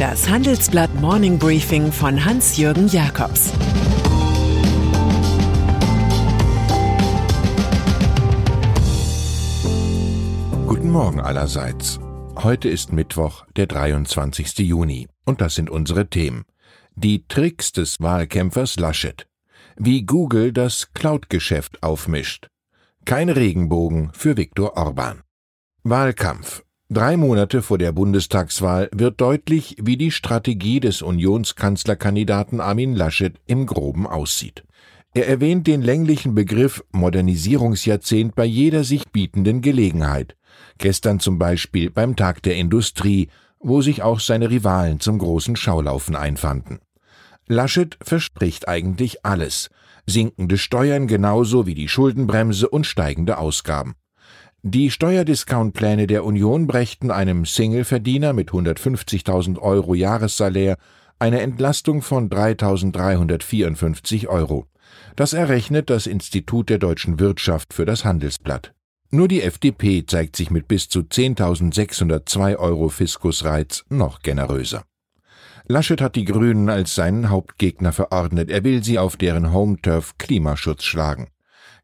Das Handelsblatt Morning Briefing von Hans-Jürgen Jakobs Guten Morgen allerseits. Heute ist Mittwoch, der 23. Juni. Und das sind unsere Themen. Die Tricks des Wahlkämpfers Laschet. Wie Google das Cloud-Geschäft aufmischt. Kein Regenbogen für Viktor Orban. Wahlkampf. Drei Monate vor der Bundestagswahl wird deutlich, wie die Strategie des Unionskanzlerkandidaten Armin Laschet im Groben aussieht. Er erwähnt den länglichen Begriff Modernisierungsjahrzehnt bei jeder sich bietenden Gelegenheit. Gestern zum Beispiel beim Tag der Industrie, wo sich auch seine Rivalen zum großen Schaulaufen einfanden. Laschet verspricht eigentlich alles. Sinkende Steuern genauso wie die Schuldenbremse und steigende Ausgaben. Die Steuerdiscountpläne der Union brächten einem Singleverdiener mit 150.000 Euro Jahressalär eine Entlastung von 3.354 Euro. Das errechnet das Institut der deutschen Wirtschaft für das Handelsblatt. Nur die FDP zeigt sich mit bis zu 10.602 Euro Fiskusreiz noch generöser. Laschet hat die Grünen als seinen Hauptgegner verordnet. Er will sie auf deren Home-Turf Klimaschutz schlagen.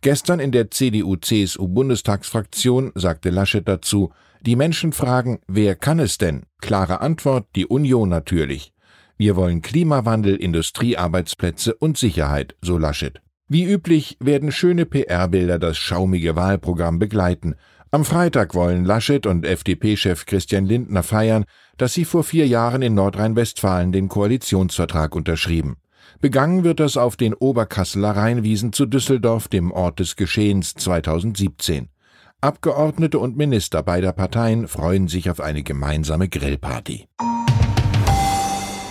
Gestern in der CDU-CSU-Bundestagsfraktion sagte Laschet dazu, die Menschen fragen, wer kann es denn? Klare Antwort, die Union natürlich. Wir wollen Klimawandel, Industriearbeitsplätze und Sicherheit, so Laschet. Wie üblich werden schöne PR-Bilder das schaumige Wahlprogramm begleiten. Am Freitag wollen Laschet und FDP-Chef Christian Lindner feiern, dass sie vor vier Jahren in Nordrhein-Westfalen den Koalitionsvertrag unterschrieben. Begangen wird das auf den Oberkasseler Rheinwiesen zu Düsseldorf, dem Ort des Geschehens 2017. Abgeordnete und Minister beider Parteien freuen sich auf eine gemeinsame Grillparty.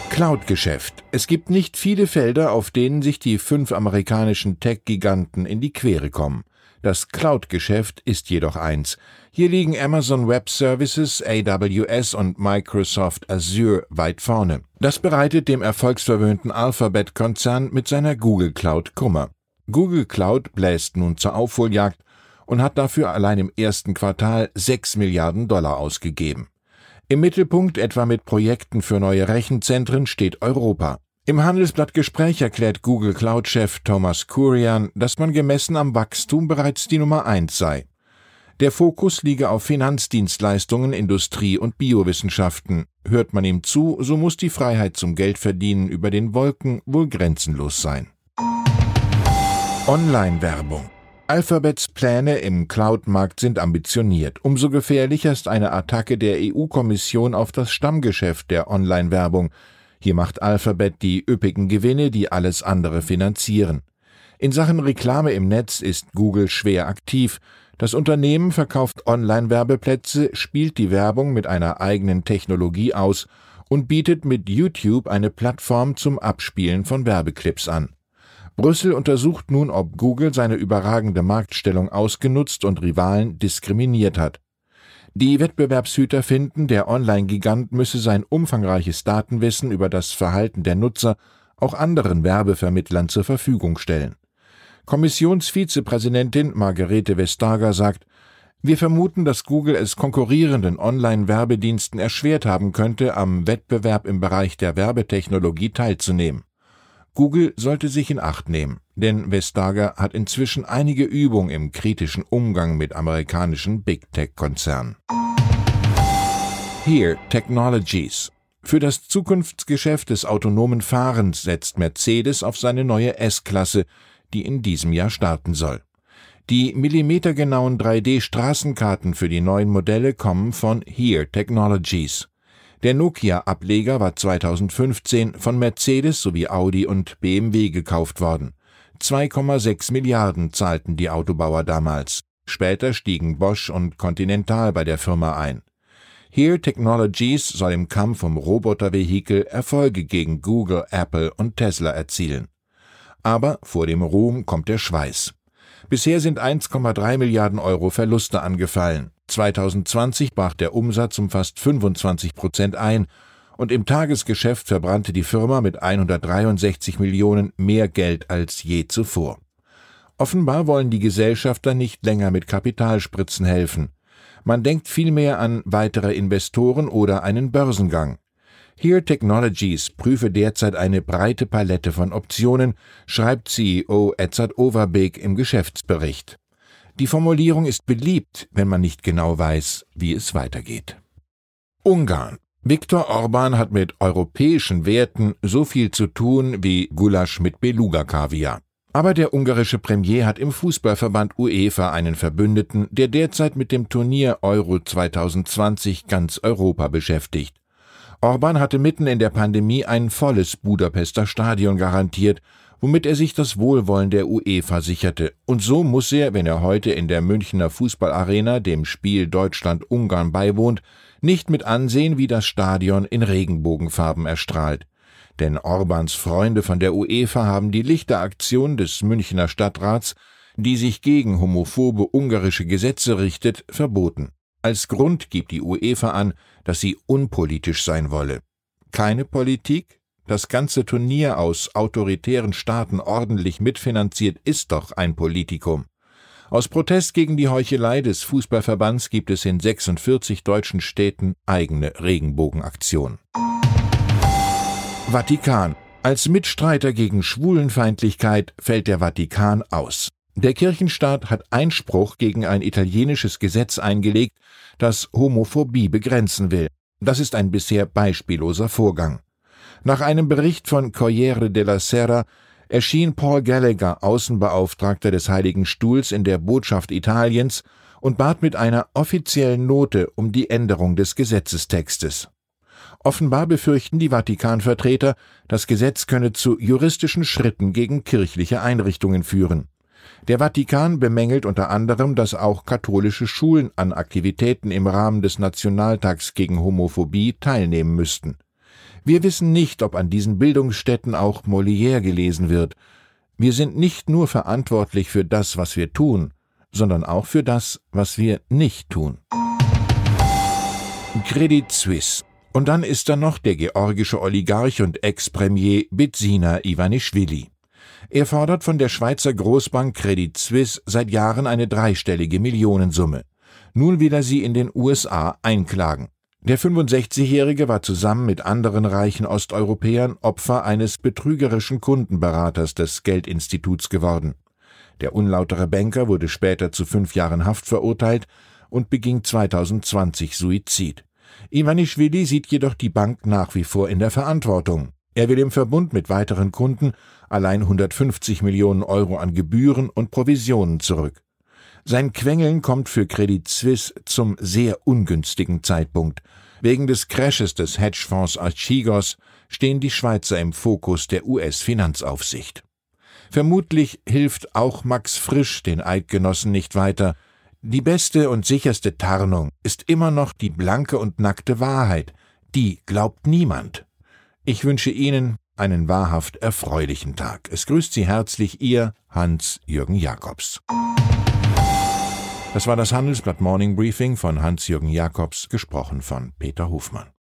Cloud-Geschäft. Es gibt nicht viele Felder, auf denen sich die fünf amerikanischen Tech-Giganten in die Quere kommen. Das Cloud-Geschäft ist jedoch eins. Hier liegen Amazon Web Services, AWS und Microsoft Azure weit vorne. Das bereitet dem erfolgsverwöhnten Alphabet-Konzern mit seiner Google Cloud Kummer. Google Cloud bläst nun zur Aufholjagd und hat dafür allein im ersten Quartal 6 Milliarden Dollar ausgegeben. Im Mittelpunkt etwa mit Projekten für neue Rechenzentren steht Europa. Im Handelsblatt Gespräch erklärt Google Cloud-Chef Thomas Kurian, dass man gemessen am Wachstum bereits die Nummer eins sei. Der Fokus liege auf Finanzdienstleistungen, Industrie und Biowissenschaften. Hört man ihm zu, so muss die Freiheit zum Geldverdienen über den Wolken wohl grenzenlos sein. Online-Werbung Alphabets Pläne im Cloud-Markt sind ambitioniert. Umso gefährlicher ist eine Attacke der EU-Kommission auf das Stammgeschäft der Online-Werbung. Hier macht Alphabet die üppigen Gewinne, die alles andere finanzieren. In Sachen Reklame im Netz ist Google schwer aktiv. Das Unternehmen verkauft Online-Werbeplätze, spielt die Werbung mit einer eigenen Technologie aus und bietet mit YouTube eine Plattform zum Abspielen von Werbeclips an. Brüssel untersucht nun, ob Google seine überragende Marktstellung ausgenutzt und Rivalen diskriminiert hat. Die Wettbewerbshüter finden, der Online-Gigant müsse sein umfangreiches Datenwissen über das Verhalten der Nutzer auch anderen Werbevermittlern zur Verfügung stellen. Kommissionsvizepräsidentin Margarete Vestager sagt, wir vermuten, dass Google es konkurrierenden Online-Werbediensten erschwert haben könnte, am Wettbewerb im Bereich der Werbetechnologie teilzunehmen. Google sollte sich in Acht nehmen, denn Vestager hat inzwischen einige Übung im kritischen Umgang mit amerikanischen Big Tech-Konzernen. Here Technologies. Für das Zukunftsgeschäft des autonomen Fahrens setzt Mercedes auf seine neue S-Klasse, die in diesem Jahr starten soll. Die millimetergenauen 3D-Straßenkarten für die neuen Modelle kommen von Here Technologies. Der Nokia-Ableger war 2015 von Mercedes sowie Audi und BMW gekauft worden. 2,6 Milliarden zahlten die Autobauer damals. Später stiegen Bosch und Continental bei der Firma ein. Here Technologies soll im Kampf um Robotervehikel Erfolge gegen Google, Apple und Tesla erzielen. Aber vor dem Ruhm kommt der Schweiß. Bisher sind 1,3 Milliarden Euro Verluste angefallen. 2020 brach der Umsatz um fast 25 Prozent ein und im Tagesgeschäft verbrannte die Firma mit 163 Millionen mehr Geld als je zuvor. Offenbar wollen die Gesellschafter nicht länger mit Kapitalspritzen helfen. Man denkt vielmehr an weitere Investoren oder einen Börsengang. Here Technologies prüfe derzeit eine breite Palette von Optionen, schreibt CEO Edzard Overbeek im Geschäftsbericht. Die Formulierung ist beliebt, wenn man nicht genau weiß, wie es weitergeht. Ungarn. Viktor Orban hat mit europäischen Werten so viel zu tun wie Gulasch mit Beluga-Kaviar. Aber der ungarische Premier hat im Fußballverband UEFA einen Verbündeten, der derzeit mit dem Turnier Euro 2020 ganz Europa beschäftigt. Orban hatte mitten in der Pandemie ein volles Budapester Stadion garantiert, womit er sich das Wohlwollen der UEFA sicherte. Und so muss er, wenn er heute in der Münchner Fußballarena dem Spiel Deutschland-Ungarn beiwohnt, nicht mit ansehen, wie das Stadion in Regenbogenfarben erstrahlt denn Orbans Freunde von der UEFA haben die Lichteraktion des Münchner Stadtrats, die sich gegen homophobe ungarische Gesetze richtet, verboten. Als Grund gibt die UEFA an, dass sie unpolitisch sein wolle. Keine Politik? Das ganze Turnier aus autoritären Staaten ordentlich mitfinanziert ist doch ein Politikum. Aus Protest gegen die Heuchelei des Fußballverbands gibt es in 46 deutschen Städten eigene Regenbogenaktionen. Vatikan. Als Mitstreiter gegen Schwulenfeindlichkeit fällt der Vatikan aus. Der Kirchenstaat hat Einspruch gegen ein italienisches Gesetz eingelegt, das Homophobie begrenzen will. Das ist ein bisher beispielloser Vorgang. Nach einem Bericht von Corriere della Sera erschien Paul Gallagher, Außenbeauftragter des Heiligen Stuhls in der Botschaft Italiens, und bat mit einer offiziellen Note um die Änderung des Gesetzestextes. Offenbar befürchten die Vatikanvertreter, das Gesetz könne zu juristischen Schritten gegen kirchliche Einrichtungen führen. Der Vatikan bemängelt unter anderem, dass auch katholische Schulen an Aktivitäten im Rahmen des Nationaltags gegen Homophobie teilnehmen müssten. Wir wissen nicht, ob an diesen Bildungsstätten auch Molière gelesen wird. Wir sind nicht nur verantwortlich für das, was wir tun, sondern auch für das, was wir nicht tun. Credit Suisse und dann ist da noch der georgische Oligarch und Ex-Premier Bidzina Ivanischvili. Er fordert von der Schweizer Großbank Credit Suisse seit Jahren eine dreistellige Millionensumme. Nun will er sie in den USA einklagen. Der 65-Jährige war zusammen mit anderen reichen Osteuropäern Opfer eines betrügerischen Kundenberaters des Geldinstituts geworden. Der unlautere Banker wurde später zu fünf Jahren Haft verurteilt und beging 2020 Suizid. Ivanischvili sieht jedoch die Bank nach wie vor in der Verantwortung. Er will im Verbund mit weiteren Kunden allein 150 Millionen Euro an Gebühren und Provisionen zurück. Sein Quengeln kommt für Credit Suisse zum sehr ungünstigen Zeitpunkt. Wegen des Crashes des Hedgefonds Archigos stehen die Schweizer im Fokus der US-Finanzaufsicht. Vermutlich hilft auch Max Frisch den Eidgenossen nicht weiter, die beste und sicherste Tarnung ist immer noch die blanke und nackte Wahrheit, die glaubt niemand. Ich wünsche Ihnen einen wahrhaft erfreulichen Tag. Es grüßt Sie herzlich Ihr Hans-Jürgen Jakobs. Das war das Handelsblatt Morning Briefing von Hans-Jürgen Jakobs, gesprochen von Peter Hofmann.